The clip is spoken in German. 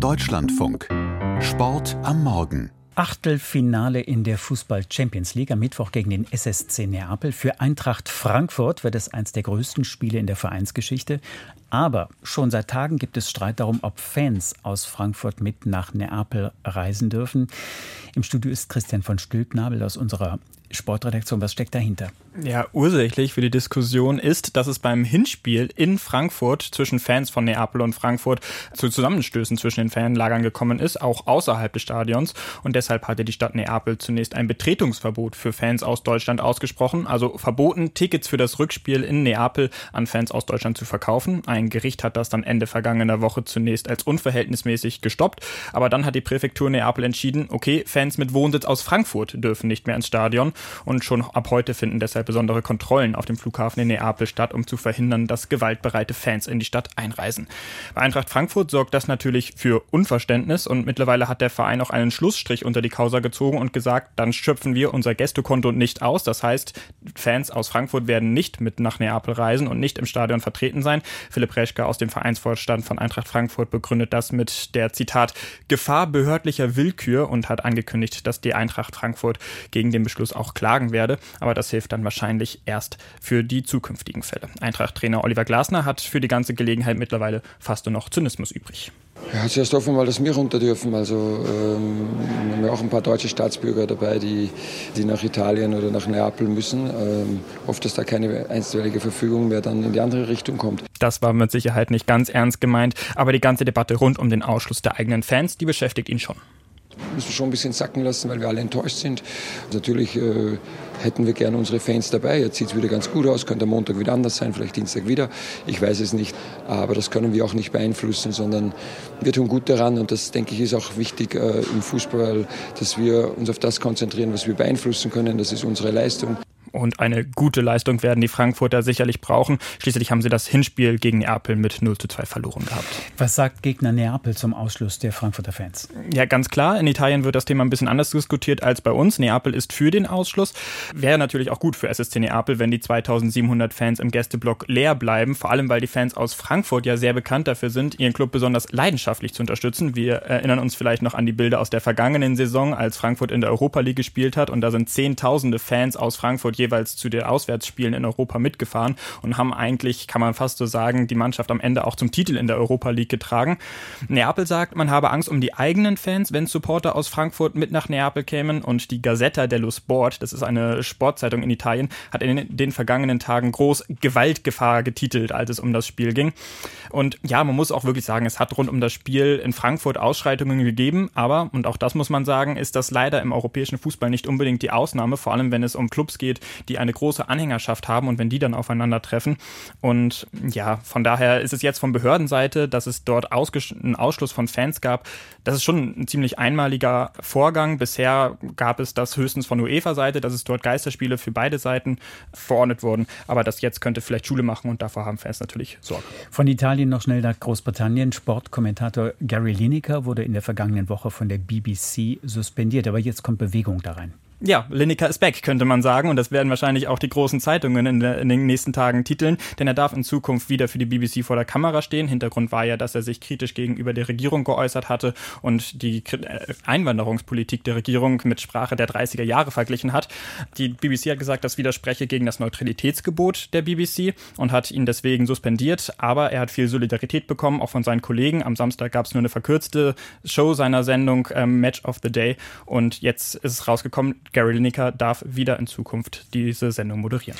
Deutschlandfunk. Sport am Morgen. Achtelfinale in der Fußball Champions League am Mittwoch gegen den SSC Neapel. Für Eintracht Frankfurt wird es eines der größten Spiele in der Vereinsgeschichte. Aber schon seit Tagen gibt es Streit darum, ob Fans aus Frankfurt mit nach Neapel reisen dürfen. Im Studio ist Christian von Stülpnabel aus unserer Sportredaktion. Was steckt dahinter? Ja, ursächlich für die Diskussion ist, dass es beim Hinspiel in Frankfurt zwischen Fans von Neapel und Frankfurt zu Zusammenstößen zwischen den Fanlagern gekommen ist, auch außerhalb des Stadions. Und deshalb hatte die Stadt Neapel zunächst ein Betretungsverbot für Fans aus Deutschland ausgesprochen, also verboten, Tickets für das Rückspiel in Neapel an Fans aus Deutschland zu verkaufen. Ein Gericht hat das dann Ende vergangener Woche zunächst als unverhältnismäßig gestoppt, aber dann hat die Präfektur Neapel entschieden, okay, Fans mit Wohnsitz aus Frankfurt dürfen nicht mehr ins Stadion und schon ab heute finden deshalb besondere Kontrollen auf dem Flughafen in Neapel statt, um zu verhindern, dass gewaltbereite Fans in die Stadt einreisen. Bei Eintracht Frankfurt sorgt das natürlich für Unverständnis und mittlerweile hat der Verein auch einen Schlussstrich unter die Causa gezogen und gesagt, dann schöpfen wir unser Gästekonto nicht aus. Das heißt, Fans aus Frankfurt werden nicht mit nach Neapel reisen und nicht im Stadion vertreten sein. Philipp Reschke aus dem Vereinsvorstand von Eintracht Frankfurt begründet das mit der Zitat Gefahr behördlicher Willkür und hat angekündigt, dass die Eintracht Frankfurt gegen den Beschluss auch klagen werde. Aber das hilft dann wahrscheinlich erst für die zukünftigen Fälle. Eintracht-Trainer Oliver Glasner hat für die ganze Gelegenheit mittlerweile fast nur noch Zynismus übrig. Ja, zuerst hoffen wir mal, dass wir runter dürfen. Also ähm, wir haben ja auch ein paar deutsche Staatsbürger dabei, die, die nach Italien oder nach Neapel müssen. Ähm, hofft, dass da keine einstweilige Verfügung mehr dann in die andere Richtung kommt. Das war mit Sicherheit nicht ganz ernst gemeint, aber die ganze Debatte rund um den Ausschluss der eigenen Fans, die beschäftigt ihn schon müssen wir schon ein bisschen sacken lassen, weil wir alle enttäuscht sind. Natürlich äh, hätten wir gerne unsere Fans dabei. Jetzt sieht es wieder ganz gut aus, könnte am Montag wieder anders sein, vielleicht Dienstag wieder. Ich weiß es nicht, aber das können wir auch nicht beeinflussen, sondern wir tun gut daran und das, denke ich, ist auch wichtig äh, im Fußball, dass wir uns auf das konzentrieren, was wir beeinflussen können. Das ist unsere Leistung. Und eine gute Leistung werden die Frankfurter sicherlich brauchen. Schließlich haben sie das Hinspiel gegen Neapel mit 0 zu 2 verloren gehabt. Was sagt Gegner Neapel zum Ausschluss der Frankfurter Fans? Ja, ganz klar. In Italien wird das Thema ein bisschen anders diskutiert als bei uns. Neapel ist für den Ausschluss. Wäre natürlich auch gut für SSC Neapel, wenn die 2700 Fans im Gästeblock leer bleiben. Vor allem, weil die Fans aus Frankfurt ja sehr bekannt dafür sind, ihren Club besonders leidenschaftlich zu unterstützen. Wir erinnern uns vielleicht noch an die Bilder aus der vergangenen Saison, als Frankfurt in der Europa League gespielt hat. Und da sind Zehntausende Fans aus Frankfurt jeweils zu den Auswärtsspielen in Europa mitgefahren und haben eigentlich, kann man fast so sagen, die Mannschaft am Ende auch zum Titel in der Europa League getragen. Neapel sagt, man habe Angst um die eigenen Fans, wenn Supporter aus Frankfurt mit nach Neapel kämen und die Gazzetta dello Sport, das ist eine Sportzeitung in Italien, hat in den vergangenen Tagen groß Gewaltgefahr getitelt, als es um das Spiel ging. Und ja, man muss auch wirklich sagen, es hat rund um das Spiel in Frankfurt Ausschreitungen gegeben, aber, und auch das muss man sagen, ist das leider im europäischen Fußball nicht unbedingt die Ausnahme, vor allem wenn es um Clubs geht, die eine große Anhängerschaft haben und wenn die dann aufeinandertreffen. Und ja, von daher ist es jetzt von Behördenseite, dass es dort einen Ausschluss von Fans gab. Das ist schon ein ziemlich einmaliger Vorgang. Bisher gab es das höchstens von UEFA-Seite, dass es dort Geisterspiele für beide Seiten verordnet wurden. Aber das jetzt könnte vielleicht Schule machen und davor haben Fans natürlich Sorge. Von Italien noch schnell nach Großbritannien. Sportkommentator Gary Lineker wurde in der vergangenen Woche von der BBC suspendiert. Aber jetzt kommt Bewegung da rein. Ja, Lineker ist back, könnte man sagen. Und das werden wahrscheinlich auch die großen Zeitungen in, der, in, den nächsten Tagen titeln. Denn er darf in Zukunft wieder für die BBC vor der Kamera stehen. Hintergrund war ja, dass er sich kritisch gegenüber der Regierung geäußert hatte und die äh, Einwanderungspolitik der Regierung mit Sprache der 30er Jahre verglichen hat. Die BBC hat gesagt, das widerspreche gegen das Neutralitätsgebot der BBC und hat ihn deswegen suspendiert. Aber er hat viel Solidarität bekommen, auch von seinen Kollegen. Am Samstag gab es nur eine verkürzte Show seiner Sendung ähm, Match of the Day. Und jetzt ist es rausgekommen, Gary Lineker darf wieder in Zukunft diese Sendung moderieren.